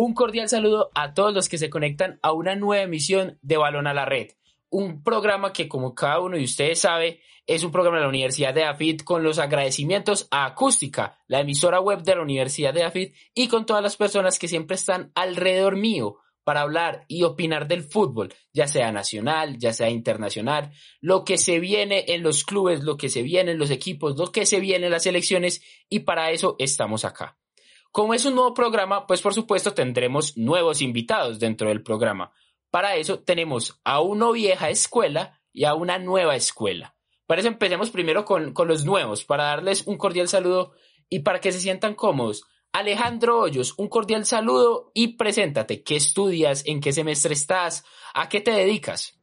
Un cordial saludo a todos los que se conectan a una nueva emisión de Balón a la Red. Un programa que, como cada uno de ustedes sabe, es un programa de la Universidad de AFIT con los agradecimientos a Acústica, la emisora web de la Universidad de AFIT, y con todas las personas que siempre están alrededor mío para hablar y opinar del fútbol, ya sea nacional, ya sea internacional, lo que se viene en los clubes, lo que se viene en los equipos, lo que se viene en las elecciones, y para eso estamos acá. Como es un nuevo programa, pues por supuesto tendremos nuevos invitados dentro del programa. Para eso tenemos a una vieja escuela y a una nueva escuela. Para eso empecemos primero con, con los nuevos, para darles un cordial saludo y para que se sientan cómodos. Alejandro Hoyos, un cordial saludo y preséntate. ¿Qué estudias? ¿En qué semestre estás? ¿A qué te dedicas?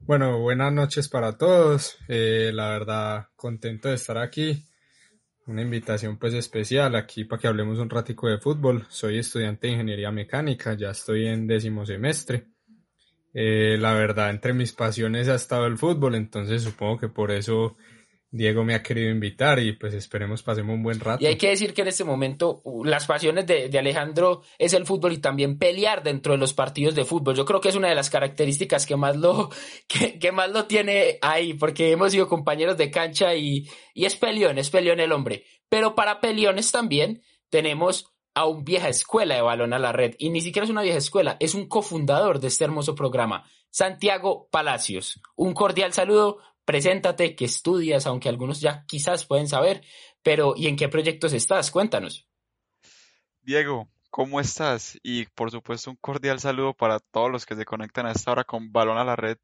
Bueno, buenas noches para todos. Eh, la verdad, contento de estar aquí una invitación pues especial aquí para que hablemos un ratico de fútbol. Soy estudiante de ingeniería mecánica, ya estoy en décimo semestre. Eh, la verdad, entre mis pasiones ha estado el fútbol, entonces supongo que por eso Diego me ha querido invitar y pues esperemos pasemos un buen rato. Y hay que decir que en este momento las pasiones de, Alejandro es el fútbol y también pelear dentro de los partidos de fútbol. Yo creo que es una de las características que más lo, que, más lo tiene ahí, porque hemos sido compañeros de cancha y, y es peleón, es peleón el hombre. Pero para peleones también tenemos a un vieja escuela de balón a la red y ni siquiera es una vieja escuela, es un cofundador de este hermoso programa, Santiago Palacios. Un cordial saludo Preséntate, qué estudias, aunque algunos ya quizás pueden saber, pero ¿y en qué proyectos estás? Cuéntanos. Diego, ¿cómo estás? Y por supuesto un cordial saludo para todos los que se conectan a esta hora con Balón a la Red,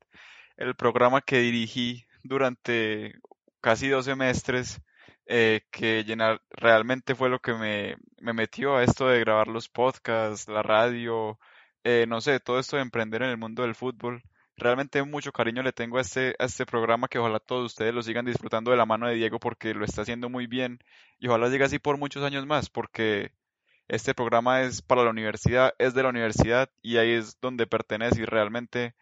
el programa que dirigí durante casi dos semestres, eh, que llenar, realmente fue lo que me, me, metió a esto de grabar los podcasts, la radio, eh, no sé, todo esto de emprender en el mundo del fútbol. Realmente mucho cariño le tengo a este, a este programa que ojalá todos ustedes lo sigan disfrutando de la mano de Diego porque lo está haciendo muy bien y ojalá siga así por muchos años más porque este programa es para la universidad, es de la universidad y ahí es donde pertenece y realmente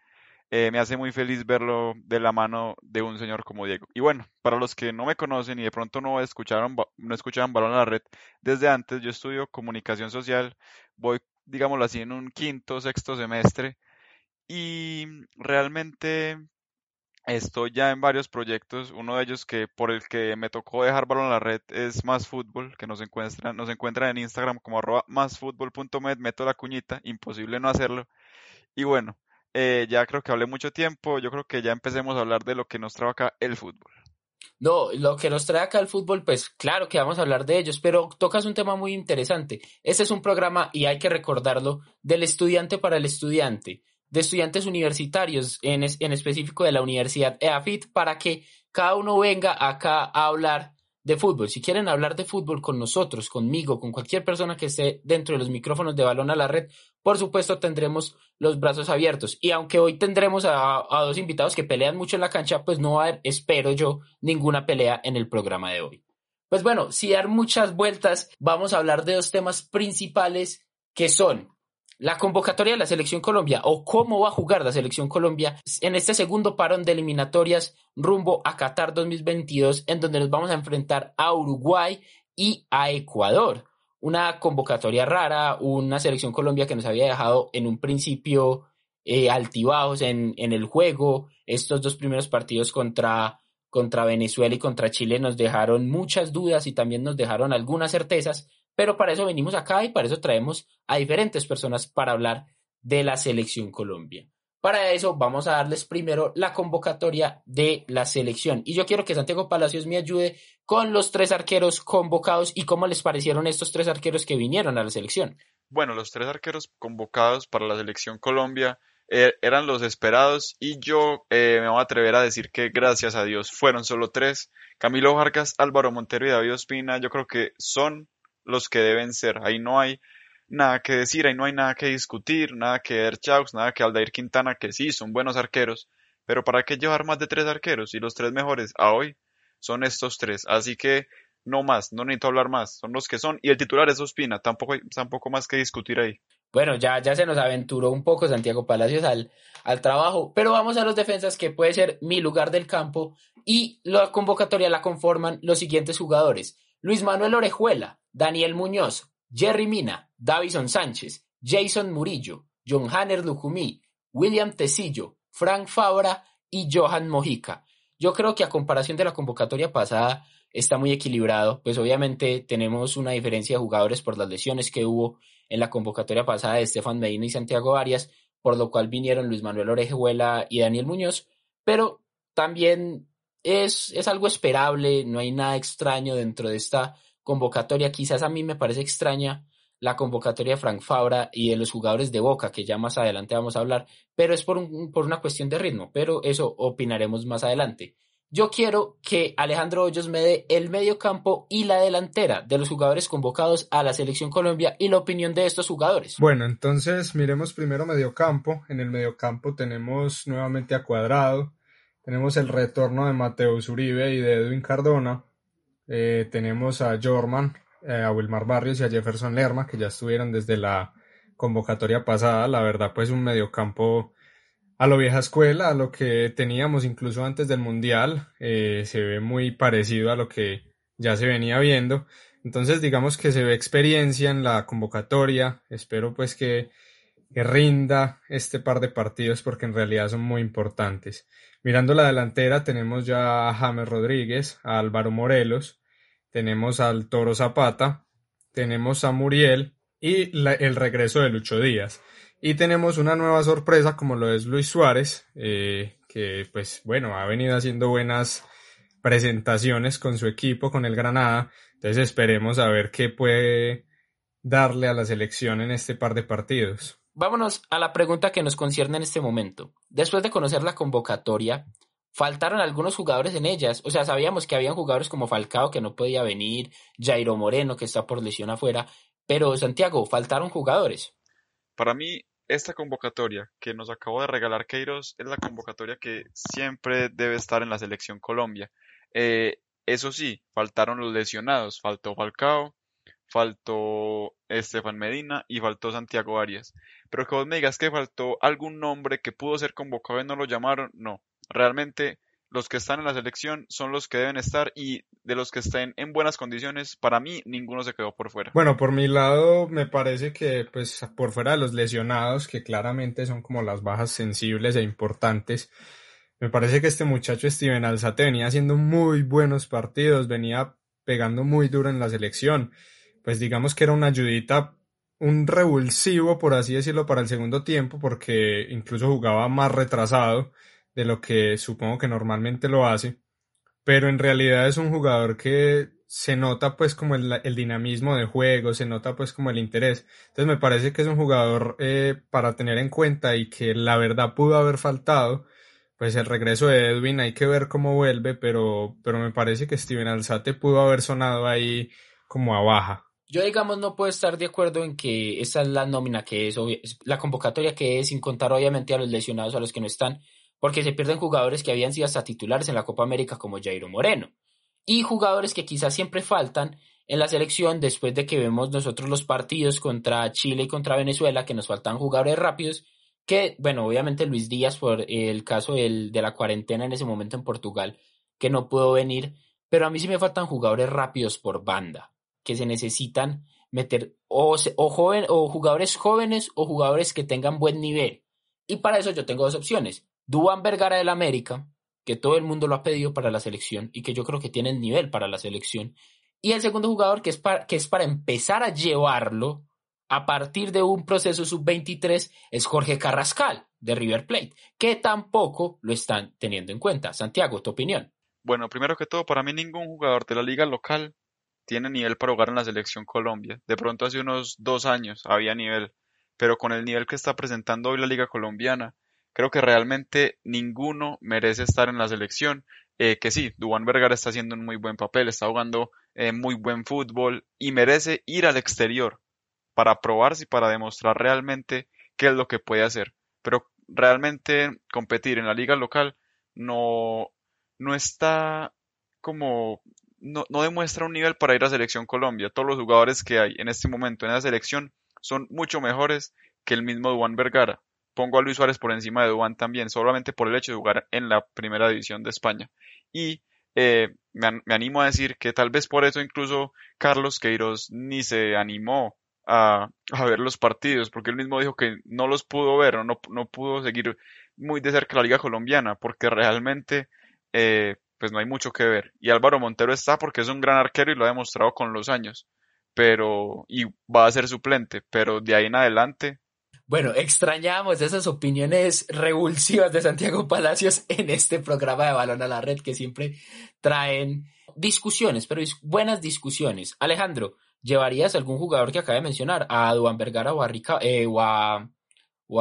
eh, me hace muy feliz verlo de la mano de un señor como Diego. Y bueno, para los que no me conocen y de pronto no escucharon, no escuchaban Balón a la Red desde antes, yo estudio comunicación social, voy, digámoslo así, en un quinto, sexto semestre y realmente estoy ya en varios proyectos. Uno de ellos que por el que me tocó dejar balón a la red es Más Fútbol, que nos encuentran, nos encuentran en Instagram como arroba másfútbol.med, meto la cuñita, imposible no hacerlo. Y bueno, eh, ya creo que hablé mucho tiempo, yo creo que ya empecemos a hablar de lo que nos trae acá el fútbol. No, lo que nos trae acá el fútbol, pues claro que vamos a hablar de ellos, pero tocas un tema muy interesante. Este es un programa, y hay que recordarlo, del estudiante para el estudiante de estudiantes universitarios, en, en específico de la Universidad EAFIT, para que cada uno venga acá a hablar de fútbol. Si quieren hablar de fútbol con nosotros, conmigo, con cualquier persona que esté dentro de los micrófonos de balón a la red, por supuesto tendremos los brazos abiertos. Y aunque hoy tendremos a, a, dos invitados que pelean mucho en la cancha, pues no va a haber, espero yo, ninguna pelea en el programa de hoy. Pues bueno, sin dar muchas vueltas, vamos a hablar de dos temas principales que son la convocatoria de la Selección Colombia o cómo va a jugar la Selección Colombia en este segundo parón de eliminatorias rumbo a Qatar 2022, en donde nos vamos a enfrentar a Uruguay y a Ecuador. Una convocatoria rara, una Selección Colombia que nos había dejado en un principio eh, altibajos en, en el juego. Estos dos primeros partidos contra contra Venezuela y contra Chile nos dejaron muchas dudas y también nos dejaron algunas certezas, pero para eso venimos acá y para eso traemos a diferentes personas para hablar de la selección Colombia. Para eso vamos a darles primero la convocatoria de la selección. Y yo quiero que Santiago Palacios me ayude con los tres arqueros convocados y cómo les parecieron estos tres arqueros que vinieron a la selección. Bueno, los tres arqueros convocados para la selección Colombia eh, eran los esperados y yo eh, me voy a atrever a decir que gracias a Dios fueron solo tres. Camilo Vargas, Álvaro Montero y David Ospina yo creo que son los que deben ser. Ahí no hay nada que decir, ahí no hay nada que discutir, nada que ver Chaux, nada que Aldair Quintana, que sí, son buenos arqueros, pero ¿para qué llevar más de tres arqueros? Y los tres mejores a hoy son estos tres. Así que no más, no necesito hablar más, son los que son. Y el titular es Ospina, tampoco hay tampoco más que discutir ahí. Bueno, ya, ya se nos aventuró un poco Santiago Palacios al, al trabajo, pero vamos a los defensas que puede ser mi lugar del campo y la convocatoria la conforman los siguientes jugadores. Luis Manuel Orejuela, Daniel Muñoz, Jerry Mina, Davison Sánchez, Jason Murillo, John Hanner Lucumí, William Tecillo, Frank Fabra y Johan Mojica. Yo creo que a comparación de la convocatoria pasada está muy equilibrado, pues obviamente tenemos una diferencia de jugadores por las lesiones que hubo en la convocatoria pasada de Estefan Medina y Santiago Arias, por lo cual vinieron Luis Manuel Orejuela y Daniel Muñoz, pero también es, es algo esperable, no hay nada extraño dentro de esta convocatoria. Quizás a mí me parece extraña la convocatoria de Frank Fabra y de los jugadores de Boca, que ya más adelante vamos a hablar, pero es por, por una cuestión de ritmo, pero eso opinaremos más adelante. Yo quiero que Alejandro Hoyos me dé el medio campo y la delantera de los jugadores convocados a la selección Colombia y la opinión de estos jugadores. Bueno, entonces miremos primero medio campo. En el medio campo tenemos nuevamente a Cuadrado, tenemos el retorno de Mateo Uribe y de Edwin Cardona, eh, tenemos a Jorman, eh, a Wilmar Barrios y a Jefferson Lerma, que ya estuvieron desde la convocatoria pasada. La verdad, pues un mediocampo a lo vieja escuela, a lo que teníamos incluso antes del Mundial. Eh, se ve muy parecido a lo que ya se venía viendo. Entonces, digamos que se ve experiencia en la convocatoria. Espero pues que, que rinda este par de partidos porque en realidad son muy importantes. Mirando la delantera, tenemos ya a James Rodríguez, a Álvaro Morelos, tenemos al Toro Zapata, tenemos a Muriel y el regreso de Lucho Díaz. Y tenemos una nueva sorpresa como lo es Luis Suárez, eh, que pues bueno, ha venido haciendo buenas presentaciones con su equipo, con el Granada. Entonces esperemos a ver qué puede darle a la selección en este par de partidos. Vámonos a la pregunta que nos concierne en este momento. Después de conocer la convocatoria, faltaron algunos jugadores en ellas. O sea, sabíamos que habían jugadores como Falcao que no podía venir, Jairo Moreno que está por lesión afuera, pero Santiago, faltaron jugadores. Para mí, esta convocatoria que nos acabó de regalar Queiroz es la convocatoria que siempre debe estar en la selección Colombia. Eh, eso sí, faltaron los lesionados, faltó Falcao, faltó Estefan Medina y faltó Santiago Arias. Pero que vos me digas que faltó algún nombre que pudo ser convocado y no lo llamaron, no. Realmente los que están en la selección son los que deben estar y de los que estén en buenas condiciones, para mí ninguno se quedó por fuera. Bueno, por mi lado me parece que pues por fuera de los lesionados, que claramente son como las bajas sensibles e importantes, me parece que este muchacho Steven Alzate venía haciendo muy buenos partidos, venía pegando muy duro en la selección, pues digamos que era una ayudita un revulsivo, por así decirlo, para el segundo tiempo, porque incluso jugaba más retrasado de lo que supongo que normalmente lo hace, pero en realidad es un jugador que se nota pues como el, dinamismo de juego, se nota pues como el interés. Entonces me parece que es un jugador eh, para tener en cuenta y que la verdad pudo haber faltado. Pues el regreso de Edwin hay que ver cómo vuelve, pero, pero me parece que Steven Alzate pudo haber sonado ahí como a baja. Yo, digamos, no puedo estar de acuerdo en que esa es la nómina que es, la convocatoria que es, sin contar obviamente a los lesionados, a los que no están, porque se pierden jugadores que habían sido hasta titulares en la Copa América como Jairo Moreno y jugadores que quizás siempre faltan en la selección después de que vemos nosotros los partidos contra Chile y contra Venezuela que nos faltan jugadores rápidos que bueno obviamente Luis Díaz por el caso del, de la cuarentena en ese momento en Portugal que no pudo venir pero a mí sí me faltan jugadores rápidos por banda que se necesitan meter o, o, joven, o jugadores jóvenes o jugadores que tengan buen nivel y para eso yo tengo dos opciones Duan Vergara del América, que todo el mundo lo ha pedido para la selección y que yo creo que tiene el nivel para la selección. Y el segundo jugador que es para, que es para empezar a llevarlo a partir de un proceso sub-23 es Jorge Carrascal de River Plate, que tampoco lo están teniendo en cuenta. Santiago, tu opinión. Bueno, primero que todo, para mí ningún jugador de la liga local tiene nivel para jugar en la selección Colombia. De pronto hace unos dos años había nivel, pero con el nivel que está presentando hoy la liga colombiana, creo que realmente ninguno merece estar en la selección. Eh, que sí, Duan Vergara está haciendo un muy buen papel, está jugando eh, muy buen fútbol y merece ir al exterior para probarse y para demostrar realmente qué es lo que puede hacer. Pero realmente competir en la liga local no, no está como, no, no demuestra un nivel para ir a Selección Colombia. Todos los jugadores que hay en este momento en la selección son mucho mejores que el mismo Duan Vergara pongo a Luis Suárez por encima de Duan también, solamente por el hecho de jugar en la primera división de España. Y eh, me, animo a decir que tal vez por eso incluso Carlos Queiroz ni se animó a, ver los partidos, porque él mismo dijo que no los pudo ver no, no pudo seguir muy de cerca la liga colombiana, porque realmente eh, pues no hay mucho que ver. Y Álvaro Montero está porque es un gran arquero y lo ha demostrado con los años, pero y va a ser suplente, pero de ahí en adelante bueno, extrañamos esas opiniones revulsivas de Santiago Palacios en este programa de Balón a la Red que siempre traen discusiones, pero buenas discusiones. Alejandro, ¿llevarías algún jugador que acaba de mencionar? ¿A Duan Vergara o a, eh, o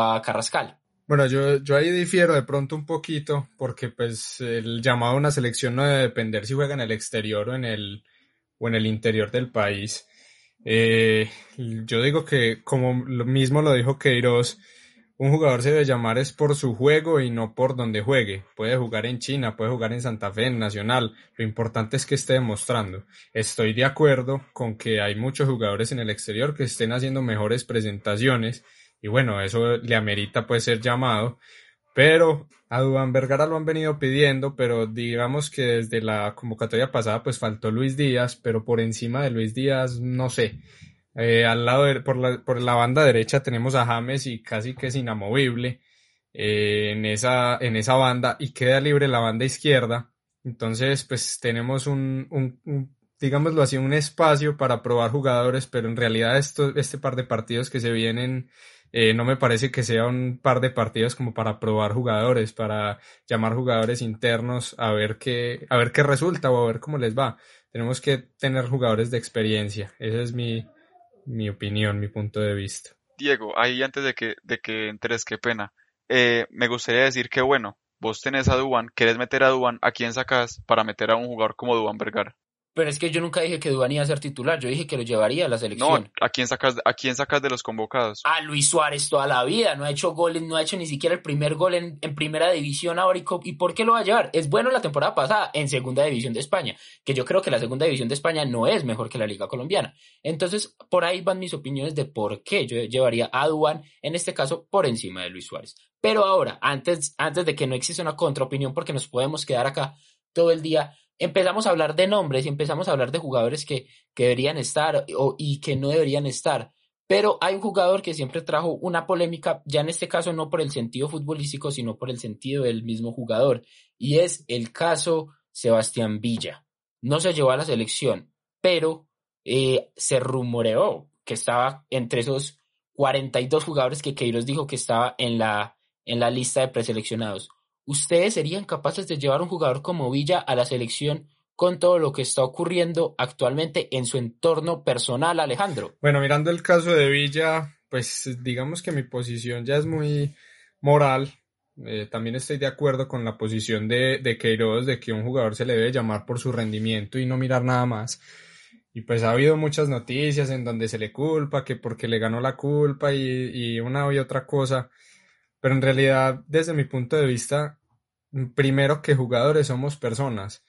a, Carrascal? Bueno, yo, yo ahí difiero de pronto un poquito porque pues el llamado a una selección no debe depender si juega en el exterior o en el, o en el interior del país. Eh, yo digo que, como lo mismo lo dijo Queiroz, un jugador se debe llamar es por su juego y no por donde juegue. Puede jugar en China, puede jugar en Santa Fe, en Nacional. Lo importante es que esté demostrando. Estoy de acuerdo con que hay muchos jugadores en el exterior que estén haciendo mejores presentaciones y bueno, eso le amerita pues ser llamado. Pero a Dubán Vergara lo han venido pidiendo, pero digamos que desde la convocatoria pasada pues faltó Luis Díaz, pero por encima de Luis Díaz no sé. Eh, al lado de, por, la, por la banda derecha tenemos a James y casi que es inamovible eh, en, esa, en esa banda y queda libre la banda izquierda. Entonces pues tenemos un, un, digámoslo así, un espacio para probar jugadores, pero en realidad esto, este par de partidos que se vienen eh, no me parece que sea un par de partidos como para probar jugadores, para llamar jugadores internos a ver qué, a ver qué resulta o a ver cómo les va. Tenemos que tener jugadores de experiencia. Esa es mi, mi opinión, mi punto de vista. Diego, ahí antes de que, de que entres, qué pena. Eh, me gustaría decir que bueno, vos tenés a Duan, querés meter a Duan, ¿a quién sacás para meter a un jugador como Duan Vergara? Pero es que yo nunca dije que Duván iba a ser titular, yo dije que lo llevaría a la selección. No, ¿a quién sacas, a quién sacas de los convocados? A Luis Suárez toda la vida, no ha hecho goles, no ha hecho ni siquiera el primer gol en, primera división ahora. Y, por qué lo va a llevar? Es bueno la temporada pasada en segunda división de España, que yo creo que la segunda división de España no es mejor que la liga colombiana. Entonces, por ahí van mis opiniones de por qué yo llevaría a Duan, en este caso, por encima de Luis Suárez. Pero ahora, antes, antes de que no exista una contraopinión, porque nos podemos quedar acá todo el día, empezamos a hablar de nombres y empezamos a hablar de jugadores que, que deberían estar o, y que no deberían estar. Pero hay un jugador que siempre trajo una polémica, ya en este caso no por el sentido futbolístico, sino por el sentido del mismo jugador. Y es el caso Sebastián Villa. No se llevó a la selección, pero eh, se rumoreó que estaba entre esos 42 jugadores que Queiroz dijo que estaba en la, en la lista de preseleccionados. ¿Ustedes serían capaces de llevar un jugador como Villa a la selección con todo lo que está ocurriendo actualmente en su entorno personal, Alejandro? Bueno, mirando el caso de Villa, pues digamos que mi posición ya es muy moral. Eh, también estoy de acuerdo con la posición de, de Queiroz de que un jugador se le debe llamar por su rendimiento y no mirar nada más. Y pues ha habido muchas noticias en donde se le culpa, que porque le ganó la culpa y, y una y otra cosa. Pero en realidad, desde mi punto de vista, primero que jugadores somos personas.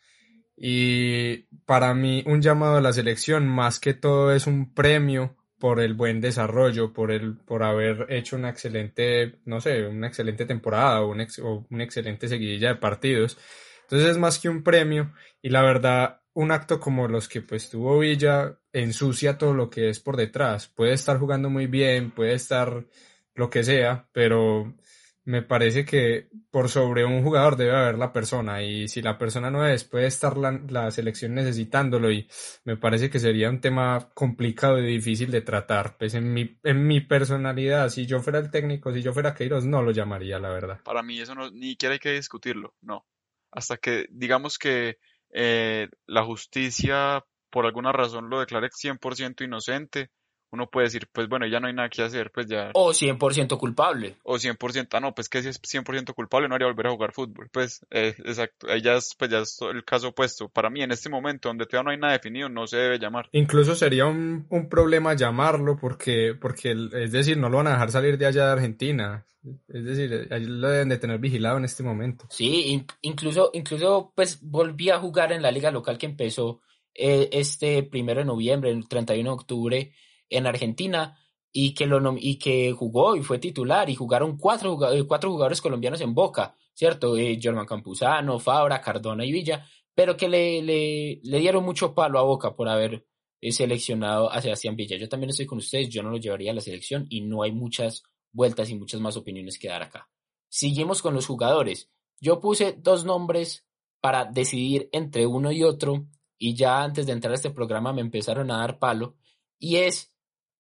Y para mí un llamado a la selección más que todo es un premio por el buen desarrollo, por el, por haber hecho una excelente, no sé, una excelente temporada o, o una excelente seguidilla de partidos. Entonces es más que un premio y la verdad un acto como los que pues tuvo Villa ensucia todo lo que es por detrás. Puede estar jugando muy bien, puede estar lo que sea, pero me parece que por sobre un jugador debe haber la persona y si la persona no es, puede estar la, selección necesitándolo y me parece que sería un tema complicado y difícil de tratar. Pues en mi, en mi personalidad, si yo fuera el técnico, si yo fuera Queiroz, no lo llamaría, la verdad. Para mí eso no, ni siquiera hay que discutirlo, no. Hasta que digamos que eh, la justicia por alguna razón lo declare 100% inocente, uno puede decir, pues bueno, ya no hay nada que hacer, pues ya. O 100% culpable. O 100%, ah, no, pues que si es 100% culpable no haría volver a jugar fútbol. Pues, eh, exacto, ahí ya es, pues ya es el caso opuesto. Para mí, en este momento, donde todavía no hay nada definido, no se debe llamar. Incluso sería un, un problema llamarlo, porque, porque, es decir, no lo van a dejar salir de allá de Argentina. Es decir, ahí lo deben de tener vigilado en este momento. Sí, incluso, incluso, pues volví a jugar en la liga local que empezó eh, este primero de noviembre, el 31 de octubre en Argentina y que, lo, y que jugó y fue titular y jugaron cuatro, eh, cuatro jugadores colombianos en Boca, ¿cierto? Eh, Germán Campuzano, Fabra, Cardona y Villa, pero que le, le, le, dieron mucho palo a Boca por haber seleccionado a Sebastián Villa. Yo también estoy con ustedes, yo no lo llevaría a la selección y no hay muchas vueltas y muchas más opiniones que dar acá. Seguimos con los jugadores. Yo puse dos nombres para decidir entre uno y otro y ya antes de entrar a este programa me empezaron a dar palo y es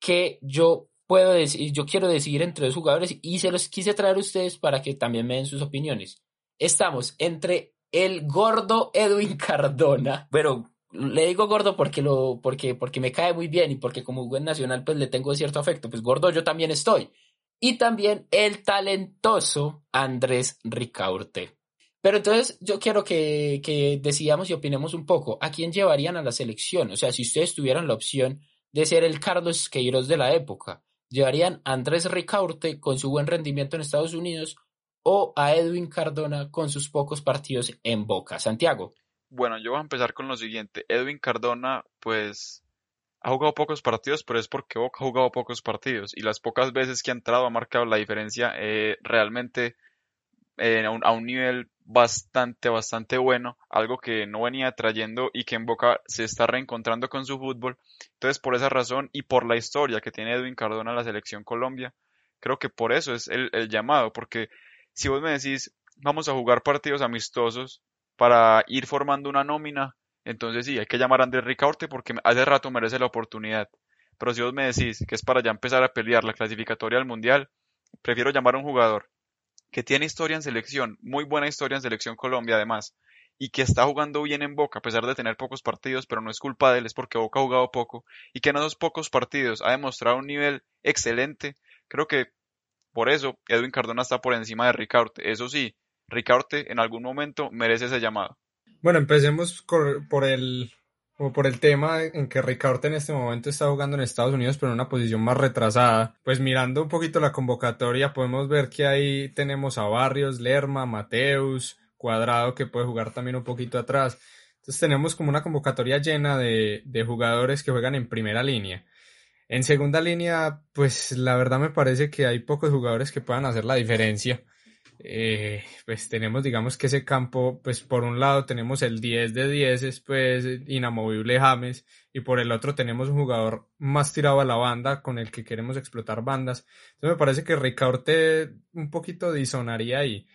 que yo puedo decir, yo quiero decidir entre dos jugadores y se los quise traer a ustedes para que también me den sus opiniones. Estamos entre el gordo Edwin Cardona, pero le digo gordo porque lo porque porque me cae muy bien y porque como buen nacional pues le tengo cierto afecto, pues gordo yo también estoy. Y también el talentoso Andrés Ricaurte. Pero entonces yo quiero que, que decidamos y opinemos un poco a quién llevarían a la selección. O sea, si ustedes tuvieran la opción de ser el Carlos Queiroz de la época, ¿llevarían a Andrés Ricaurte con su buen rendimiento en Estados Unidos o a Edwin Cardona con sus pocos partidos en Boca? Santiago. Bueno, yo voy a empezar con lo siguiente. Edwin Cardona, pues, ha jugado pocos partidos, pero es porque Boca ha jugado pocos partidos. Y las pocas veces que ha entrado ha marcado la diferencia eh, realmente eh, a, un, nivel bastante, bastante bueno. Algo que no venía trayendo y que en Boca se está reencontrando con su fútbol. Entonces, por esa razón y por la historia que tiene Edwin Cardona en la selección Colombia, creo que por eso es el, el llamado. Porque si vos me decís, vamos a jugar partidos amistosos, para ir formando una nómina, entonces sí, hay que llamar a Andrés Ricaurte porque hace rato merece la oportunidad. Pero si vos me decís que es para ya empezar a pelear la clasificatoria al Mundial, prefiero llamar a un jugador que tiene historia en selección, muy buena historia en selección Colombia además, y que está jugando bien en Boca, a pesar de tener pocos partidos, pero no es culpa de él, es porque Boca ha jugado poco, y que en esos pocos partidos ha demostrado un nivel excelente. Creo que por eso Edwin Cardona está por encima de Ricaurte. Eso sí, Ricaurte en algún momento merece ese llamado. Bueno, empecemos por el, por el tema en que Ricaurte en este momento está jugando en Estados Unidos, pero en una posición más retrasada. Pues mirando un poquito la convocatoria, podemos ver que ahí tenemos a Barrios, Lerma, Mateus, Cuadrado, que puede jugar también un poquito atrás. Entonces tenemos como una convocatoria llena de, de jugadores que juegan en primera línea. En segunda línea, pues la verdad me parece que hay pocos jugadores que puedan hacer la diferencia. Eh, pues tenemos, digamos que ese campo, pues por un lado tenemos el 10 de 10, pues inamovible James, y por el otro tenemos un jugador más tirado a la banda con el que queremos explotar bandas. Entonces me parece que Ricaurte un poquito disonaría ahí.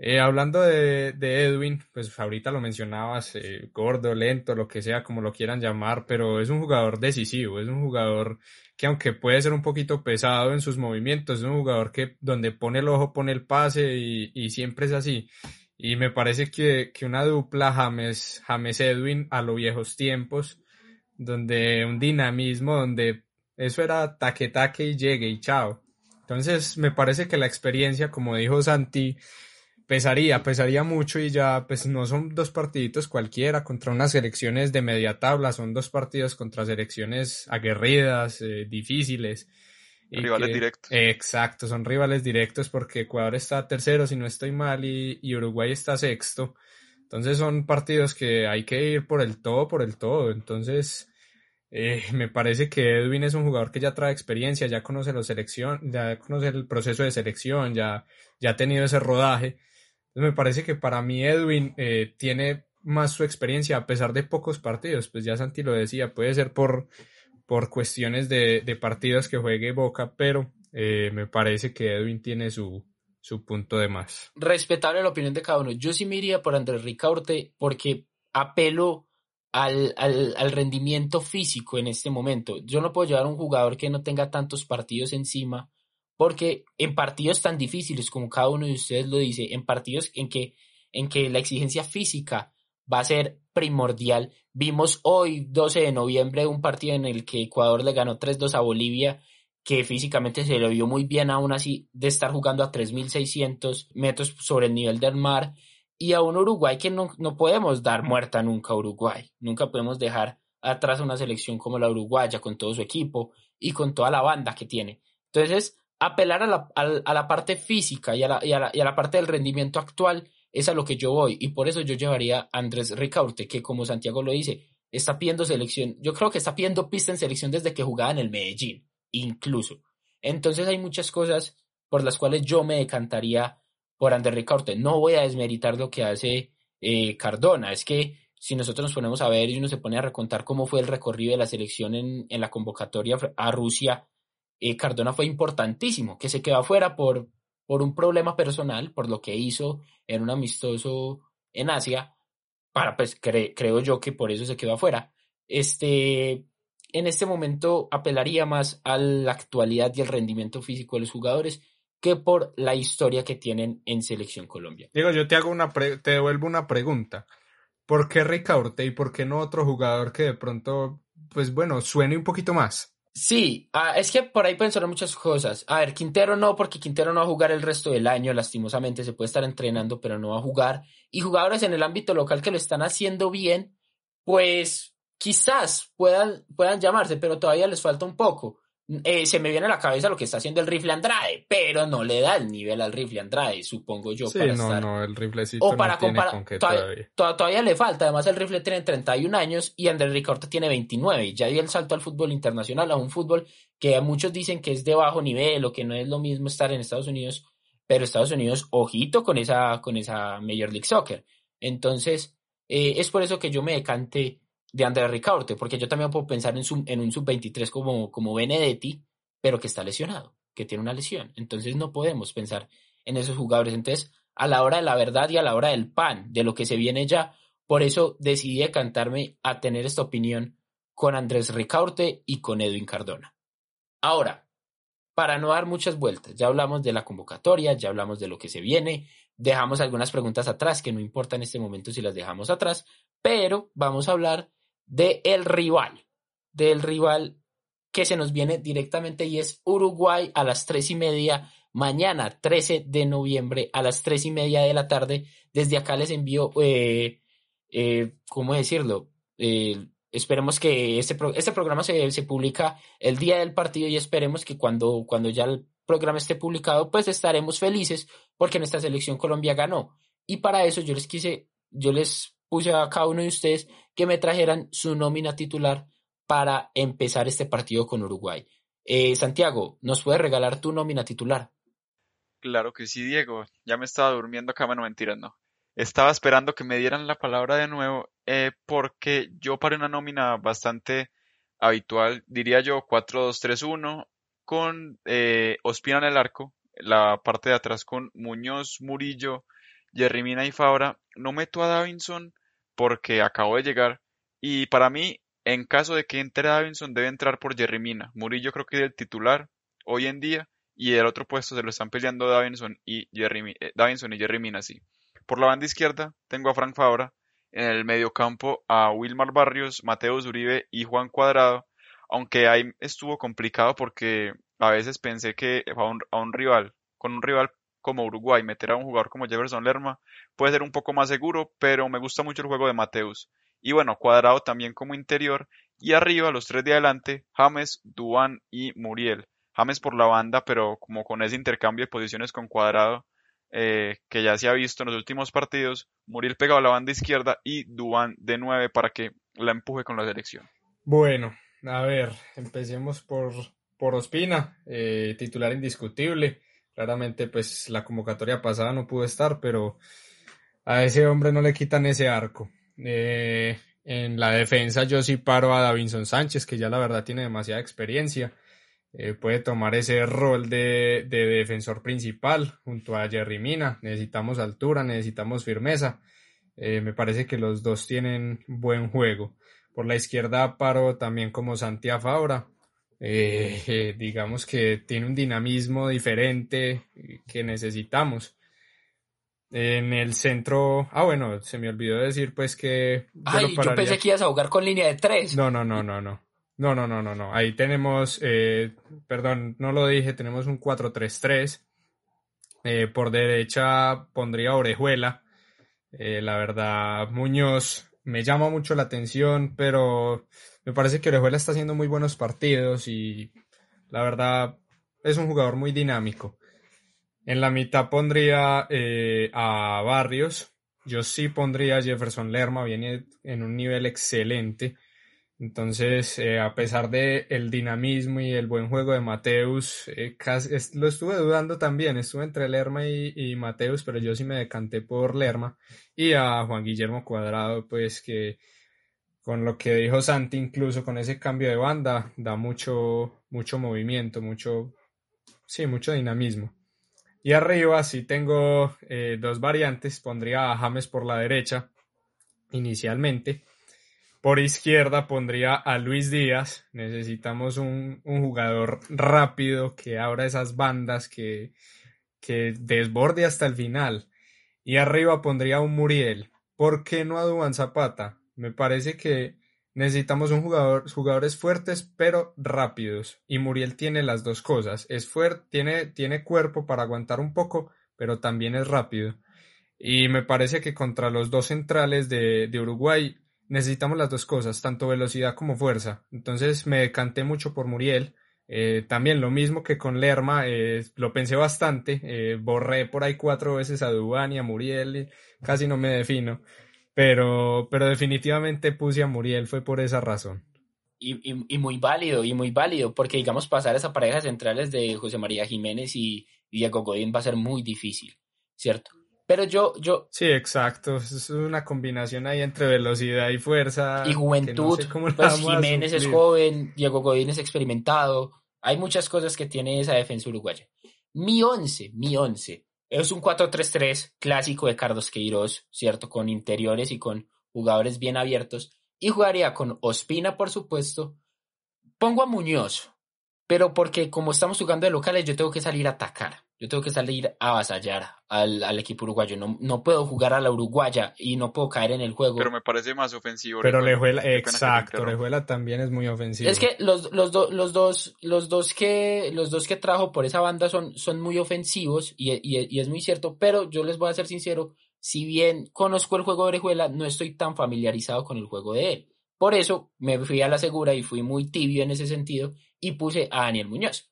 Eh, hablando de, de, Edwin, pues ahorita lo mencionabas, eh, gordo, lento, lo que sea, como lo quieran llamar, pero es un jugador decisivo, es un jugador que aunque puede ser un poquito pesado en sus movimientos, es un jugador que donde pone el ojo pone el pase y, y siempre es así. Y me parece que, que una dupla James, James Edwin a los viejos tiempos, donde un dinamismo, donde eso era taque taque y llegue y chao. Entonces me parece que la experiencia, como dijo Santi, pesaría, pesaría mucho y ya pues no son dos partiditos cualquiera contra unas selecciones de media tabla, son dos partidos contra selecciones aguerridas, eh, difíciles. rivales directos. exacto, son rivales directos porque Ecuador está tercero, si no estoy mal, y, y, Uruguay está sexto. Entonces son partidos que hay que ir por el todo, por el todo. Entonces eh, me parece que Edwin es un jugador que ya trae experiencia, ya conoce la selección, ya conoce el proceso de selección, ya, ya ha tenido ese rodaje me parece que para mí Edwin eh, tiene más su experiencia a pesar de pocos partidos. Pues ya Santi lo decía, puede ser por, por cuestiones de, de partidos que juegue Boca, pero eh, me parece que Edwin tiene su, su punto de más. Respetable la opinión de cada uno. Yo sí me iría por Andrés Ricaurte porque apelo al, al, al, rendimiento físico en este momento. Yo no puedo llevar a un jugador que no tenga tantos partidos encima porque en partidos tan difíciles como cada uno de ustedes lo dice, en partidos en que, en que la exigencia física va a ser primordial. Vimos hoy, 12 de noviembre, un partido en el que Ecuador le ganó 3-2 a Bolivia, que físicamente se lo vio muy bien aún así de estar jugando a 3.600 metros sobre el nivel del mar, y a un Uruguay que no, no podemos dar muerta nunca a Uruguay. Nunca podemos dejar atrás una selección como la uruguaya, con todo su equipo y con toda la banda que tiene. Entonces, apelar a la, a, la parte física y a la, y, a la, y a la parte del rendimiento actual es a lo que yo voy y por eso yo llevaría a Andrés Ricaurte, que como Santiago lo dice, está pidiendo selección, yo creo que está pidiendo pista en selección desde que jugaba en el Medellín, incluso. Entonces hay muchas cosas por las cuales yo me decantaría por Andrés Ricaurte. No voy a desmeritar lo que hace eh, Cardona, es que si nosotros nos ponemos a ver y uno se pone a recontar cómo fue el recorrido de la selección en, en la convocatoria a Rusia, eh, Cardona fue importantísimo, que se quedó afuera por, por un problema personal, por lo que hizo en un amistoso en Asia, para pues creo yo que por eso se quedó afuera. Este, en este momento apelaría más a la actualidad y el rendimiento físico de los jugadores que por la historia que tienen en Selección Colombia. Digo, yo te hago una te devuelvo una pregunta. ¿Por qué Ricaurte y por qué no otro jugador que de pronto, pues bueno, suene un poquito más? Sí, ah, es que por ahí pueden sonar muchas cosas. A ver, Quintero no, porque Quintero no va a jugar el resto del año, lastimosamente se puede estar entrenando, pero no va a jugar. Y jugadores en el ámbito local que lo están haciendo bien, pues quizás puedan, puedan llamarse, pero todavía les falta un poco. Eh, se me viene a la cabeza lo que está haciendo el rifle Andrade, pero no le da el nivel al rifle Andrade, supongo yo. Sí, no, no, el riflecito o para no tiene comparar, todavía, todavía. le falta, además el rifle tiene 31 años y Andrés Ricardo tiene 29, y ya dio el salto al fútbol internacional, a un fútbol que muchos dicen que es de bajo nivel o que no es lo mismo estar en Estados Unidos, pero Estados Unidos, ojito con esa, con esa Major League Soccer. Entonces, eh, es por eso que yo me decante de Andrea Ricaurte, porque yo también puedo pensar en, en un sub-23 como, como Benedetti, pero que está lesionado, que tiene una lesión. Entonces no podemos pensar en esos jugadores. Entonces, a la hora de la verdad y a la hora del pan, de lo que se viene ya, por eso decidí decantarme a tener esta opinión con Andrés Ricaurte y con Edwin Cardona. Ahora, para no dar muchas vueltas, ya hablamos de la convocatoria, ya hablamos de lo que se viene, dejamos algunas preguntas atrás, que no importa en este momento si las dejamos atrás, pero vamos a hablar de el rival, del rival que se nos viene directamente y es Uruguay a las tres y media mañana, 13 de noviembre a las tres y media de la tarde. Desde acá les envío, eh, eh, ¿cómo decirlo? Eh, esperemos que este, este programa se, se, el día del partido y esperemos que cuando, cuando ya el programa esté publicado, pues estaremos felices porque nuestra selección Colombia ganó. Y para eso yo les quise, yo les puse a cada uno de ustedes que me trajeran su nómina titular para empezar este partido con Uruguay. Eh, Santiago, ¿nos puedes regalar tu nómina titular? Claro que sí, Diego. Ya me estaba durmiendo acá, no mentiras, no. Estaba esperando que me dieran la palabra de nuevo eh, porque yo para una nómina bastante habitual, diría yo 4-2-3-1, con eh, Ospina en el arco, la parte de atrás con Muñoz, Murillo, Jerry Mina y Fabra. No meto a Davinson porque acabo de llegar. Y para mí, en caso de que entre Davinson, debe entrar por Jerry Mina. Murillo creo que es el titular hoy en día. Y el otro puesto se lo están peleando Davinson y Jerry, eh, Davinson y Mina, sí. Por la banda izquierda tengo a Frank Fabra. En el mediocampo a Wilmar Barrios, Mateo Zuribe y Juan Cuadrado. Aunque ahí estuvo complicado porque a veces pensé que a un rival, con un rival como Uruguay, meter a un jugador como Jefferson Lerma puede ser un poco más seguro, pero me gusta mucho el juego de Mateus. Y bueno, Cuadrado también como interior. Y arriba, los tres de adelante, James, Duan y Muriel. James por la banda, pero como con ese intercambio de posiciones con Cuadrado, eh, que ya se ha visto en los últimos partidos, Muriel pegado a la banda izquierda y Duan de nueve para que la empuje con la selección. Bueno, a ver, empecemos por, por Ospina, eh, titular indiscutible. Claramente, pues la convocatoria pasada no pudo estar, pero a ese hombre no le quitan ese arco. Eh, en la defensa yo sí paro a Davinson Sánchez, que ya la verdad tiene demasiada experiencia. Eh, puede tomar ese rol de, defensor principal junto a Jerry Mina. Necesitamos altura, necesitamos firmeza. Eh, me parece que los dos tienen buen juego. Por la izquierda paro también como Santiago Fabra. Eh, digamos que tiene un dinamismo diferente que necesitamos. En el centro, ah bueno, se me olvidó decir pues que... Ay, yo, pensé que ibas a jugar con línea de tres. No, no, no, no, no. No, no, no, no, no. Ahí tenemos, eh, perdón, no lo dije, tenemos un 4-3-3. Eh, por derecha pondría Orejuela. la verdad, Muñoz me llama mucho la atención, pero me parece que Orejuela está haciendo muy buenos partidos y la verdad es un jugador muy dinámico. En la mitad pondría eh, a Barrios. Yo sí pondría a Jefferson Lerma, viene en un nivel excelente. Entonces, eh, a pesar de el dinamismo y el buen juego de Mateus, eh, lo estuve dudando también, estuve entre Lerma y, y, Mateus, pero yo sí me decanté por Lerma y a Juan Guillermo Cuadrado, pues que con lo que dijo Santi, incluso con ese cambio de banda, da mucho, mucho movimiento, mucho, sí, mucho dinamismo. Y arriba sí tengo eh, dos variantes, pondría a James por la derecha inicialmente por izquierda pondría a Luis Díaz. Necesitamos un, jugador rápido que abra esas bandas, que, que desborde hasta el final. Y arriba pondría a un Muriel. ¿Por qué no a Duan Zapata? Me parece que necesitamos un jugador, jugadores fuertes pero rápidos. Y Muriel tiene las dos cosas. Es fuerte, tiene, tiene cuerpo para aguantar un poco, pero también es rápido. Y me parece que contra los dos centrales de, de Uruguay necesitamos las dos cosas, tanto velocidad como fuerza. Entonces me decanté mucho por Muriel. Eh, también lo mismo que con Lerma, eh, lo pensé bastante. Eh, borré por ahí cuatro veces a Dubán y a Muriel, casi no me defino. Pero, pero definitivamente puse a Muriel, fue por esa razón. Y, y, muy válido, y muy válido, porque digamos pasar esa pareja centrales de José María Jiménez y Diego Godín va a ser muy difícil, ¿cierto? Pero yo, yo. Sí, exacto. Es una combinación ahí entre velocidad y fuerza. Y juventud. pues Jiménez es joven, Diego Godín es experimentado. Hay muchas cosas que tiene esa defensa uruguaya. Mi once, mi once. Es un 4-3-3 clásico de Carlos Queiroz, ¿cierto? Con interiores y con jugadores bien abiertos. Y jugaría con Ospina, por supuesto. Pongo a Muñoz, pero porque como estamos jugando de locales, yo tengo que salir a atacar. Yo tengo que salir a avasallar al, al equipo uruguayo. No, no, puedo jugar a la uruguaya y no puedo caer en el juego. Pero me parece más ofensivo. Pero Lejuela, exacto, Lejuela también es muy ofensivo. Es que los, los, los, dos, los, dos que, los dos que trajo por esa banda son, son muy ofensivos y, y, y, es muy cierto, pero yo les voy a ser sincero, si bien conozco el juego de Orejuela, no estoy tan familiarizado con el juego de él. Por eso me fui a la segura y fui muy tibio en ese sentido y puse a Daniel Muñoz.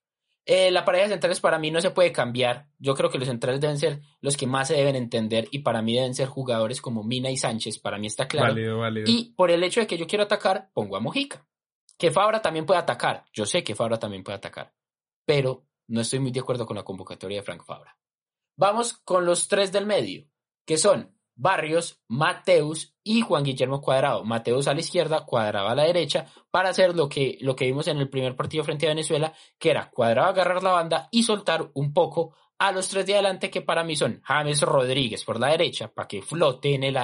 Eh, la pareja de centrales para mí no se puede cambiar. Yo creo que los centrales deben ser los que más se deben entender y para mí deben ser jugadores como Mina y Sánchez. Para mí está claro. Y por el hecho de que yo quiero atacar, pongo a Mojica. Que Fabra también puede atacar. Yo sé que Fabra también puede atacar. Pero no estoy muy de acuerdo con la convocatoria de Frank Fabra. Vamos con los tres del medio, que son Barrios, Mateus y Juan Guillermo Cuadrado. Mateus a la izquierda, Cuadrado a la derecha, para hacer lo que, lo que vimos en el primer partido frente a Venezuela, que era Cuadrado agarrar la banda y soltar un poco a los tres de adelante, que para mí son James Rodríguez por la derecha, para que flote en el,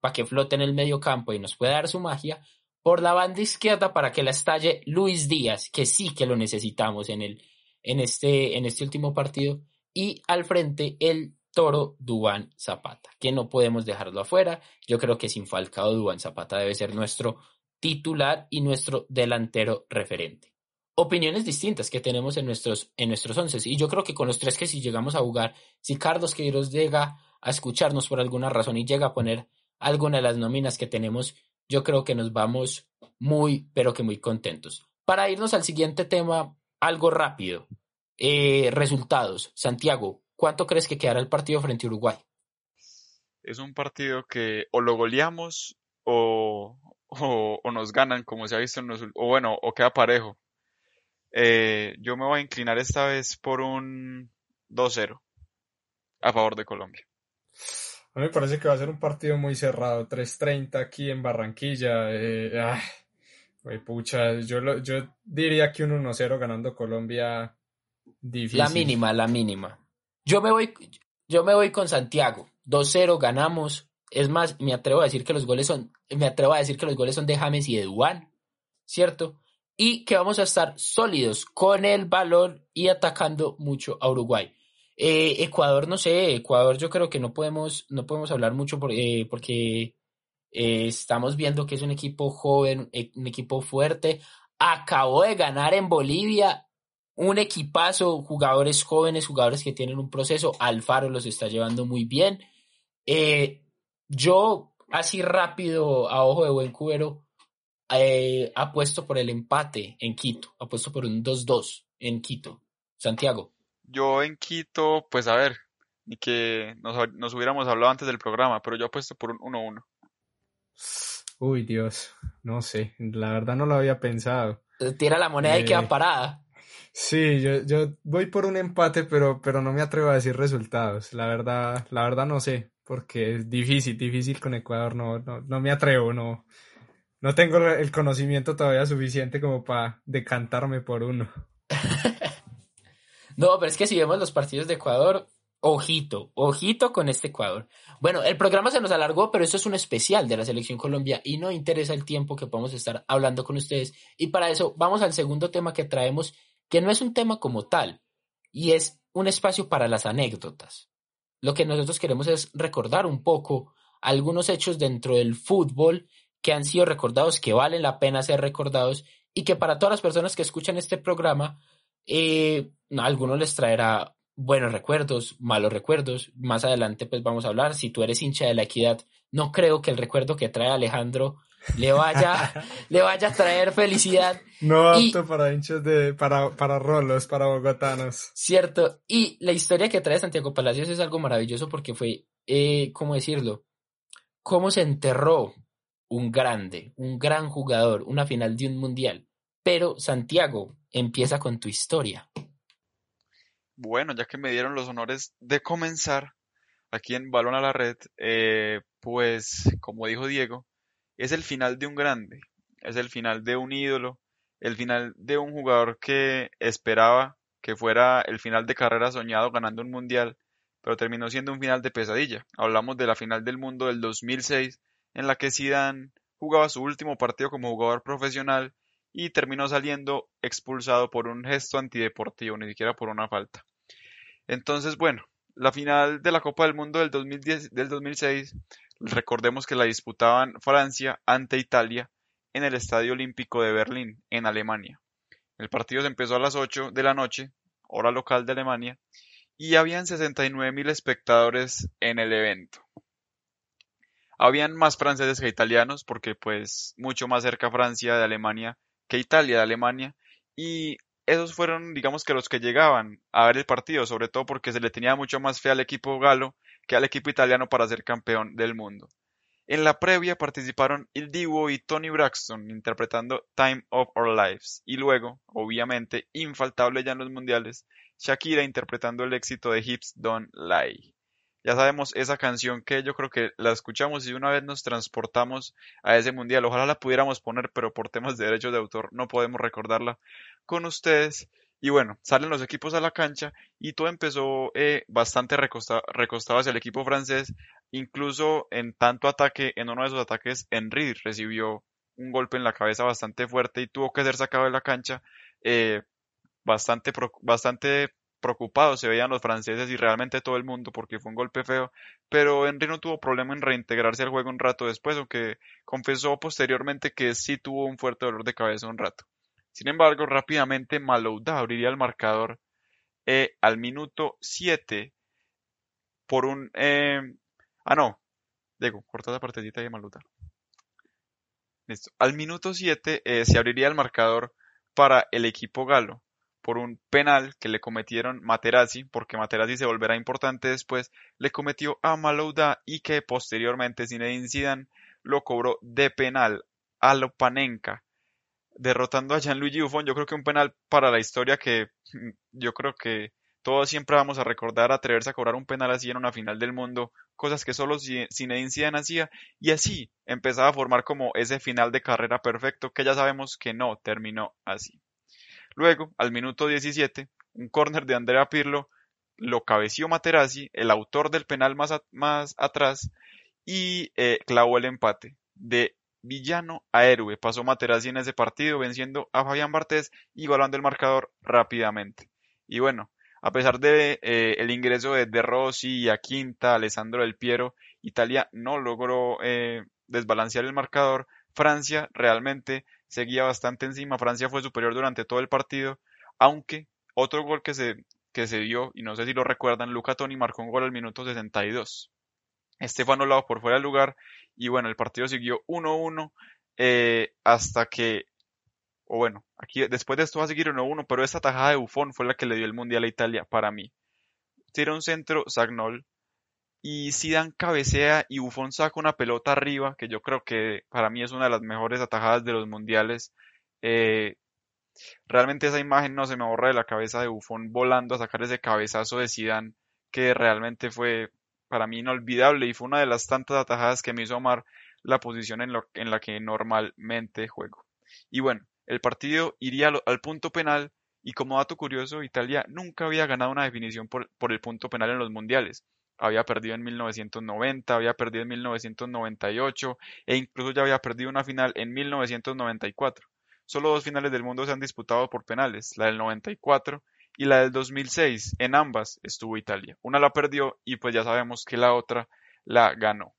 para que flote en el medio campo y nos pueda dar su magia. Por la banda izquierda, para que la estalle Luis Díaz, que sí que lo necesitamos en, el, en, este, en este último partido. Y al frente, el Toro Dubán Zapata, que no podemos dejarlo afuera. Yo creo que sin Falcao Dubán Zapata debe ser nuestro titular y nuestro delantero referente. Opiniones distintas que tenemos en nuestros, en nuestros once. Y yo creo que con los tres que si llegamos a jugar, si Carlos Queiroz llega a escucharnos por alguna razón y llega a poner alguna de las nóminas que tenemos, yo creo que nos vamos muy, pero que muy contentos. Para irnos al siguiente tema, algo rápido. Eh, resultados. Santiago, ¿Cuánto crees que quedará el partido frente a Uruguay? Es un partido que o lo goleamos o, o, nos ganan, como se ha visto en los, o bueno, o queda parejo. Eh, yo me voy a inclinar esta vez por un 2-0 a favor de Colombia. A mí me parece que va a ser un partido muy cerrado, 3-30 aquí en Barranquilla. Eh, pucha, yo, yo diría que un 1-0 ganando Colombia difícil. La mínima, la mínima. Yo me voy, yo me voy con Santiago. 2-0 ganamos. Es más, me atrevo a decir que los goles son, me atrevo a decir que los goles son de James y de Duan, ¿cierto? Y que vamos a estar sólidos con el balón y atacando mucho a Uruguay. Eh, Ecuador, no sé, Ecuador yo creo que no podemos, no podemos hablar mucho eh, porque eh, estamos viendo que es un equipo joven, un equipo fuerte. Acabó de ganar en Bolivia un equipazo, jugadores jóvenes, jugadores que tienen un proceso. Alfaro los está llevando muy bien. Eh, yo, así rápido, a ojo de buen cubero, eh, apuesto por el empate en Quito. Apuesto por un 2-2 en Quito. Santiago. Yo en Quito, pues a ver, ni que nos, nos hubiéramos hablado antes del programa, pero yo apuesto por un 1-1. Uy, Dios, no sé, la verdad no lo había pensado. Tira la moneda y queda Eh, parada. Sí, yo, yo voy por un empate, pero, pero no me atrevo a decir resultados. La verdad, la verdad no sé, porque es difícil, difícil con Ecuador, no, no, no me atrevo, no, no tengo el conocimiento todavía suficiente como para decantarme por uno. No, pero es que si vemos los partidos de Ecuador, ojito, ojito con este Ecuador. Bueno, el programa se nos alargó, pero esto es un especial de la Selección Colombia y no interesa el tiempo que podamos estar hablando con ustedes. Y para eso vamos al segundo tema que traemos, que no es un tema como tal, y es un espacio para las anécdotas. Lo que nosotros queremos es recordar un poco algunos hechos dentro del fútbol que han sido recordados, que valen la pena ser recordados y que para todas las personas que escuchan este programa, eh, algunos les traerá buenos recuerdos, malos recuerdos. Más adelante pues vamos a hablar. Si tú eres hincha de la equidad, no creo que el recuerdo que trae Alejandro le vaya, le vaya a traer felicidad. No Y- apto para hinchas de, para, para rolos, para bogotanos. Cierto. Y la historia que trae Santiago Palacios es algo maravilloso porque fue, eh, ¿cómo decirlo? Cómo se enterró un grande, un gran jugador, una final de un mundial. Pero Santiago, empieza con tu historia. Bueno, ya que me dieron los honores de comenzar aquí en Balón a la Red, eh, pues como dijo Diego, es el final de un grande, es el final de un ídolo, el final de un jugador que esperaba que fuera el final de carrera soñado ganando un mundial, pero terminó siendo un final de pesadilla. Hablamos de la final del mundo del 2006, en la que Zidane jugaba su último partido como jugador profesional y terminó saliendo expulsado por un gesto antideportivo, ni siquiera por una falta. Entonces, bueno, la final de la Copa del Mundo del 2010, del 2006, recordemos que la disputaban Francia ante Italia en el Estadio Olímpico de Berlín, en Alemania. El partido se empezó a las 8 de la noche, hora local de Alemania, y habían 69 mil espectadores en el evento. Habían más franceses que italianos, porque pues mucho más cerca Francia de Alemania que Italia de Alemania, y esos fueron, digamos que los que llegaban a ver el partido, sobre todo porque se le tenía mucho más fe al equipo galo al equipo italiano para ser campeón del mundo. En la previa participaron Il Divo y Tony Braxton interpretando Time of Our Lives, y luego, obviamente, infaltable ya en los mundiales, Shakira interpretando el éxito de Hips Don't Lie. Ya sabemos esa canción que yo creo que la escuchamos y una vez nos transportamos a ese mundial. Ojalá la pudiéramos poner, pero por temas de derechos de autor no podemos recordarla con ustedes. Y bueno, salen los equipos a la cancha y todo empezó eh, bastante recosta- recostado hacia el equipo francés. Incluso en tanto ataque, en uno de esos ataques, Henry recibió un golpe en la cabeza bastante fuerte y tuvo que ser sacado de la cancha. eh, bastante, bastante preocupados se veían los franceses y realmente todo el mundo porque fue un golpe feo, pero Henry no tuvo problema en reintegrarse al juego un rato después, aunque confesó posteriormente que sí tuvo un fuerte dolor de cabeza un rato. Sin embargo, rápidamente Malouda abriría el marcador eh, al minuto 7 por un... eh, ah, no. Diego, corta la partecita de Malouda. Listo. Al minuto 7 eh, se abriría el marcador para el equipo galo por un penal que le cometieron Materazzi, porque Materazzi se volverá importante después, le cometió a Malouda y que posteriormente Zinedine Zidane lo cobró de penal a Lopanenka, derrotando a Gianluigi Buffon. Yo creo que un penal para la historia que mm, yo creo que todos siempre vamos a recordar atreverse a cobrar un penal así en una final del mundo, cosas que solo Zi- Zinedine Zidane hacía, y así empezaba a formar como ese final de carrera perfecto que ya sabemos que no terminó así. Luego, al minuto 17, un córner de Andrea Pirlo lo cabeció Materazzi, el autor del penal más, más atrás, y eh, clavó el empate. De villano a héroe pasó Materazzi en ese partido, venciendo a Fabián Bartés, igualando el marcador rápidamente. Y bueno, a pesar de eh, el ingreso de De Rossi a Quinta, Alessandro Del Piero, Italia no logró eh, desbalancear el marcador. Francia realmente seguía bastante encima. Francia fue superior durante todo el partido, aunque otro gol que se, que se dio, y no sé si lo recuerdan, Luca Toni marcó un gol al minuto 62. Este fue por fuera del lugar y bueno, el partido siguió 1-1 eh, hasta que, o bueno, aquí después de esto va a seguir 1-1, pero esta tajada de Buffon fue la que le dio el Mundial a Italia para mí. Tira un centro, Sagnol, y Zidane cabecea y Buffon saca una pelota arriba, que yo creo que para mí es una de las mejores atajadas de los mundiales. Eh, realmente esa imagen no se me borra de la cabeza de Buffon volando a sacar ese cabezazo de Zidane, que realmente fue para mí inolvidable y fue una de las tantas atajadas que me hizo amar la posición en, en la que normalmente juego. Y bueno, el partido iría al, punto penal y como dato curioso, Italia nunca había ganado una definición por, por el punto penal en los mundiales había perdido en 1990, había perdido en 1998 e incluso ya había perdido una final en 1994. Solo dos finales del mundo se han disputado por penales, la del 94 y la del 2006. En ambas estuvo Italia. Una la perdió y pues ya sabemos que la otra la ganó.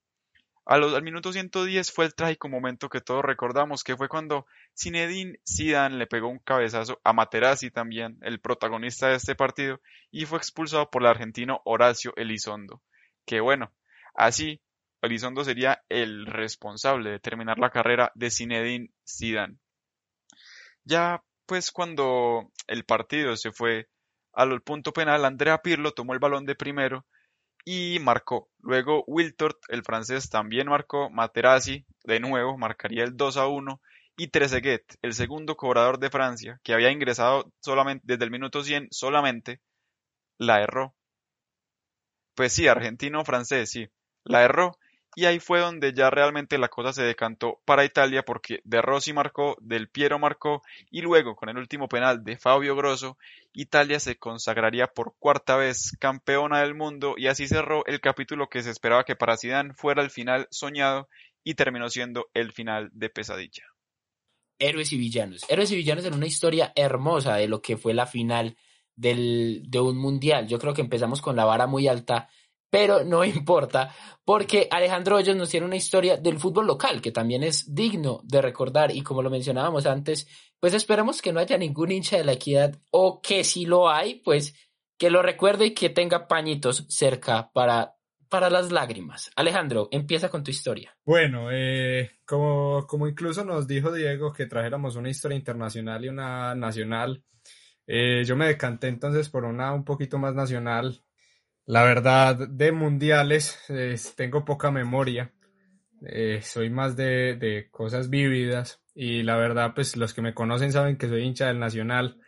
al minuto 110 fue el trágico momento que todos recordamos, que fue cuando Zinedine Zidane le pegó un cabezazo a Materazzi también, el protagonista de este partido, y fue expulsado por el argentino Horacio Elizondo. Que bueno, así Elizondo sería el responsable de terminar la carrera de Zinedine Zidane. Ya pues cuando el partido se fue al punto penal, Andrea Pirlo tomó el balón de primero y marcó. Luego Wiltord, el francés, también marcó. Materazzi, de nuevo, marcaría el 2 a 1. Y Trezeguet, el segundo cobrador de Francia, que había ingresado solamente desde el minuto 100 solamente, la erró. Pues sí, argentino-francés, sí, la erró y ahí fue donde ya realmente la cosa se decantó para Italia porque De Rossi marcó, Del Piero marcó y luego con el último penal de Fabio Grosso, Italia se consagraría por cuarta vez campeona del mundo y así cerró el capítulo que se esperaba que para Zidane fuera el final soñado y terminó siendo el final de pesadilla. Héroes y villanos. Héroes y villanos en una historia hermosa de lo que fue la final del, de un mundial. Yo creo que empezamos con la vara muy alta pero no importa, porque Alejandro Hoyos nos tiene una historia del fútbol local que también es digno de recordar y como lo mencionábamos antes, pues esperamos que no haya ningún hincha de la equidad o que si lo hay, pues que lo recuerde y que tenga pañitos cerca para, para las lágrimas. Alejandro, empieza con tu historia. Bueno, eh, como, como incluso nos dijo Diego que trajéramos una historia internacional y una nacional, eh, yo me decanté entonces por una un poquito más nacional la verdad, de mundiales tengo poca memoria. Eh, soy más de, de, cosas vívidas y la verdad, pues los que me conocen saben que soy hincha del Nacional.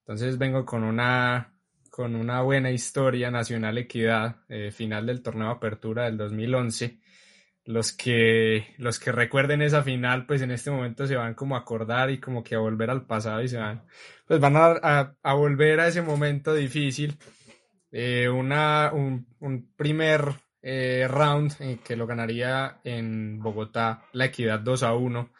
Entonces vengo con una, con una buena historia, Nacional Equidad, eh, final del torneo apertura del 2011. Los que, los que recuerden esa final, pues en este momento se van como a acordar y como que a volver al pasado y se van, pues van a, a volver a ese momento difícil eh, una, un, primer eh, round eh, que lo ganaría en Bogotá la Equidad 2 a 1.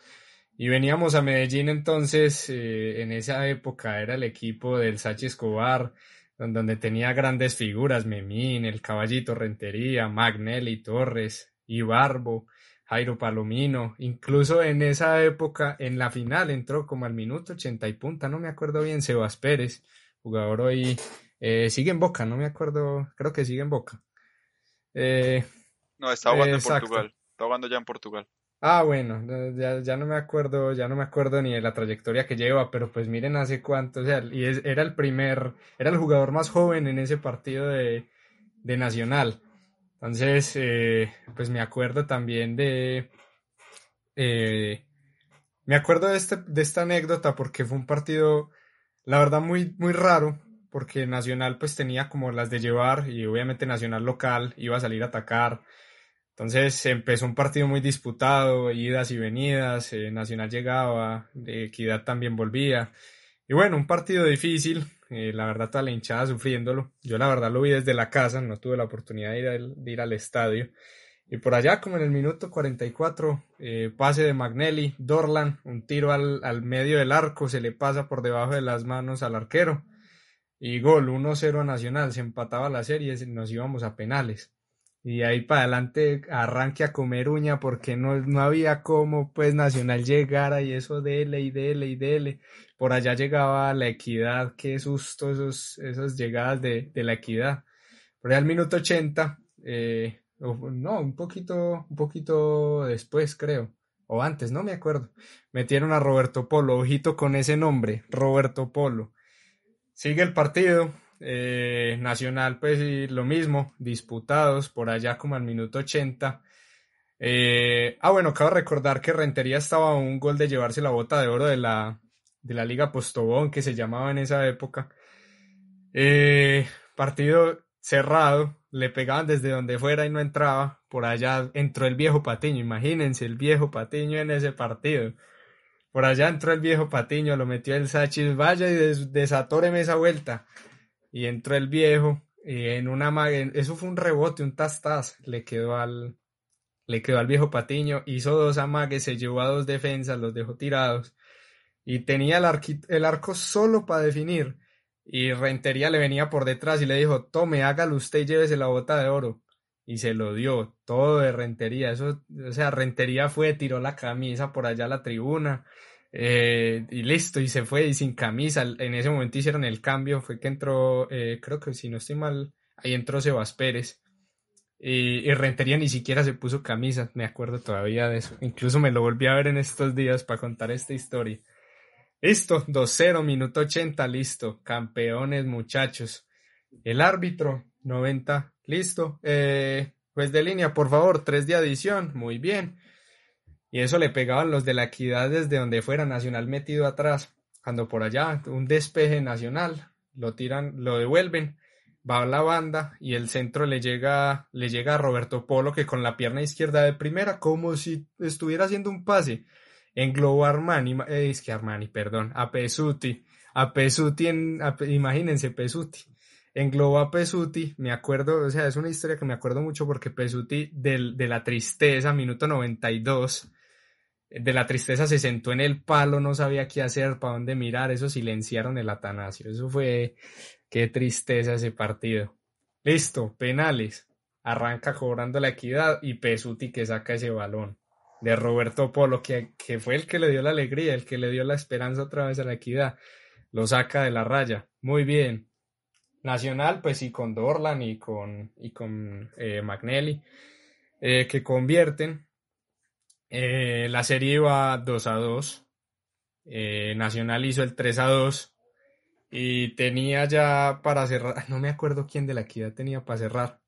Y veníamos a Medellín entonces, en esa época era el equipo del Sachi Escobar, donde tenía grandes figuras, Memín, el Caballito Rentería, Magnelli Torres, Ibarbo, Jairo Palomino, incluso en esa época, en la final entró como al minuto 80 y punta, no me acuerdo bien, Sebas Pérez, jugador hoy eh, sigue en Boca, no me acuerdo, creo que sigue en Boca. Eh, no, está jugando en Portugal, está jugando ya en Portugal. Ah, bueno, ya, no me acuerdo, ya no me acuerdo ni de la trayectoria que lleva, pero pues miren hace cuánto, o sea, y era el primer, era el jugador más joven en ese partido de, Nacional. Entonces, eh, pues me acuerdo también de, me acuerdo de, este, de esta anécdota porque fue un partido, la verdad, muy, muy raro, porque Nacional pues tenía como las de llevar y obviamente Nacional local iba a salir a atacar. Entonces empezó un partido muy disputado, idas y venidas, eh, Nacional llegaba, Equidad también volvía. Y bueno, un partido difícil, eh, la verdad toda la hinchada sufriéndolo. Yo la verdad lo vi desde la casa, no tuve la oportunidad de ir al, de ir al estadio. Y por allá, como en el minuto 44, eh, pase de Magnelli, Dorlan, un tiro al, al medio del arco, se le pasa por debajo de las manos al arquero y gol 1-0 a Nacional, se empataba la serie, y nos íbamos a penales. Y ahí para adelante arranque a comer uña porque no, no había cómo pues Nacional llegara y eso dele y dele y dele. Por allá llegaba la equidad, qué susto esos, esas llegadas de, la equidad. Por ahí al minuto 80, eh, no, un poquito, un poquito después creo, o antes, no me acuerdo. Metieron a Roberto Polo, ojito con ese nombre, Roberto Polo Sigue el partido. eh, Nacional pues lo mismo, disputados por allá como al minuto 80. Eh, ah, bueno, acabo de recordar que Rentería estaba a un gol de llevarse la bota de oro de la, de la Liga Postobón, que se llamaba en esa época. Eh, partido cerrado, le pegaban desde donde fuera y no entraba. Por allá entró el viejo Patiño, imagínense el viejo Patiño en ese partido. Por allá entró el viejo Patiño, lo metió el Sachis, vaya y des desatóreme esa vuelta. Y entró el viejo, y en una eso fue un rebote, un tas le quedó al, le quedó al viejo Patiño, hizo dos amagues, se llevó a dos defensas, los dejó tirados. Y tenía el, el arco solo para definir. Y Rentería le venía por detrás y le dijo, tome, hágalo usted y llévese la bota de oro. Y se lo dio, todo de Rentería. Eso, o sea, Rentería fue, tiró la camisa por allá a la tribuna. Eh, y listo, y se fue y sin camisa. En ese momento hicieron el cambio. Fue que entró, eh, creo que si no estoy mal, ahí entró Sebas Pérez. Y, y, Rentería ni siquiera se puso camisa, me acuerdo todavía de eso. Incluso me lo volví a ver en estos días para contar esta historia. Listo, 2-0, minuto 80, listo. Campeones, muchachos. El árbitro, 90, listo. Eh, pues de línea, por favor, 3 de adición, muy bien. Y eso le pegaban los de la equidad desde donde fuera Nacional metido atrás. Cuando por allá, un despeje nacional, lo tiran, lo devuelven, va a la banda y el centro le llega, le llega a Roberto Polo que con la pierna izquierda de primera, como si estuviera haciendo un pase englobó a Armani, eh, es que Armani, perdón, a Pesuti, a Pesuti, en, imagínense Pesuti, englobó a Pesuti, me acuerdo, o sea, es una historia que me acuerdo mucho porque Pesuti del, de la tristeza, minuto 92, de la tristeza se sentó en el palo, no sabía qué hacer, para dónde mirar, eso silenciaron el Atanasio, eso fue, qué tristeza ese partido. Listo, penales, arranca cobrando la equidad y Pesuti que saca ese balón de Roberto Polo, que, que, fue el que le dio la alegría, el que le dio la esperanza otra vez a la equidad. Lo saca de la raya. Muy bien. Nacional, pues sí, con Dorlan y con, y con eh, Magnelli, eh, que convierten. Eh, la serie iba 2 a 2. Nacional hizo el 3 a 2. Y tenía ya para cerrar, no me acuerdo quién de la equidad tenía para cerrar.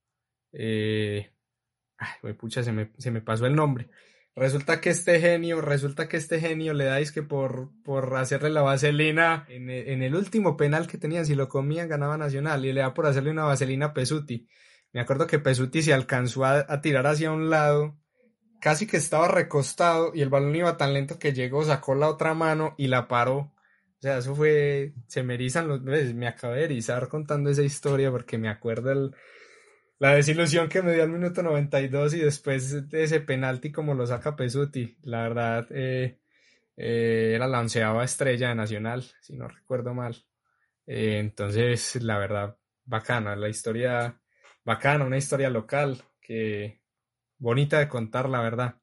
ay, pucha, se me, se me pasó el nombre Resulta que este genio, resulta que este genio le dais que por, por hacerle la vaselina en, en, el último penal que tenían, si lo comían ganaba Nacional y le da por hacerle una vaselina a Pesuti. Me acuerdo que Pesuti se alcanzó a, a, tirar hacia un lado, casi que estaba recostado y el balón iba tan lento que llegó, sacó la otra mano y la paró. O sea, eso fue, se me erizan los, me acabé de erizar contando esa historia porque me acuerdo el, la desilusión que me dio al minuto 92 y después de ese penalti como lo saca Pesuti, la verdad eh, eh, era la onceava estrella de Nacional, si no recuerdo mal. Eh, entonces, la verdad, bacana, la historia bacana, una historia local que bonita de contar, la verdad.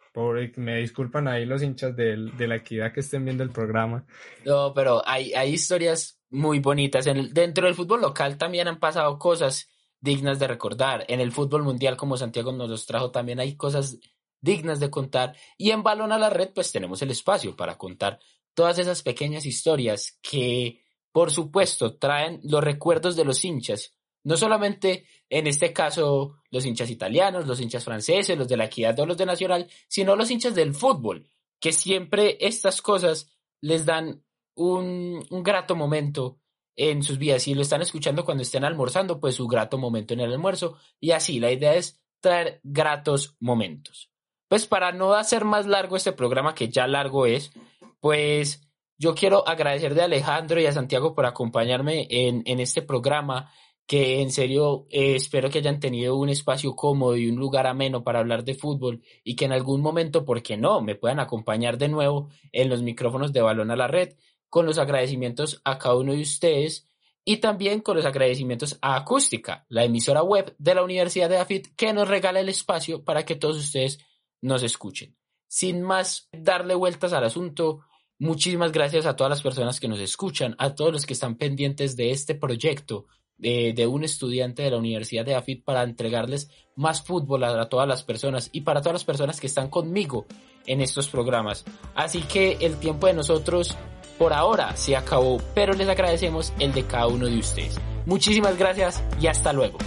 me disculpan ahí los hinchas de, la equidad que estén viendo el programa. No, pero hay, hay historias muy bonitas. En dentro del fútbol local también han pasado cosas dignas de recordar. En el fútbol mundial, como Santiago nos los trajo, también hay cosas dignas de contar. Y en Balón a la Red, pues tenemos el espacio para contar todas esas pequeñas historias que, por supuesto, traen los recuerdos de los hinchas. No solamente en este caso los hinchas italianos, los hinchas franceses, los de la equidad o los de Nacional, sino los hinchas del fútbol, que siempre estas cosas les dan un, un grato momento en sus vidas. Si lo están escuchando cuando estén almorzando, pues su grato momento en el almuerzo. Y así, la idea es traer gratos momentos. Pues para no hacer más largo este programa, que ya largo es, pues yo quiero agradecer de Alejandro y a Santiago por acompañarme en, en este programa, que en serio eh, espero que hayan tenido un espacio cómodo y un lugar ameno para hablar de fútbol y que en algún momento, ¿por qué no?, me puedan acompañar de nuevo en los micrófonos de Balón a la Red con los agradecimientos a cada uno de ustedes y también con los agradecimientos a Acústica, la emisora web de la Universidad de AFIT que nos regala el espacio para que todos ustedes nos escuchen. Sin más darle vueltas al asunto, muchísimas gracias a todas las personas que nos escuchan, a todos los que están pendientes de este proyecto de, de un estudiante de la Universidad de AFIT para entregarles más fútbol a, a todas las personas y para todas las personas que están conmigo en estos programas. Así que el tiempo de nosotros por ahora se acabó, pero les agradecemos el de cada uno de ustedes. Muchísimas gracias y hasta luego.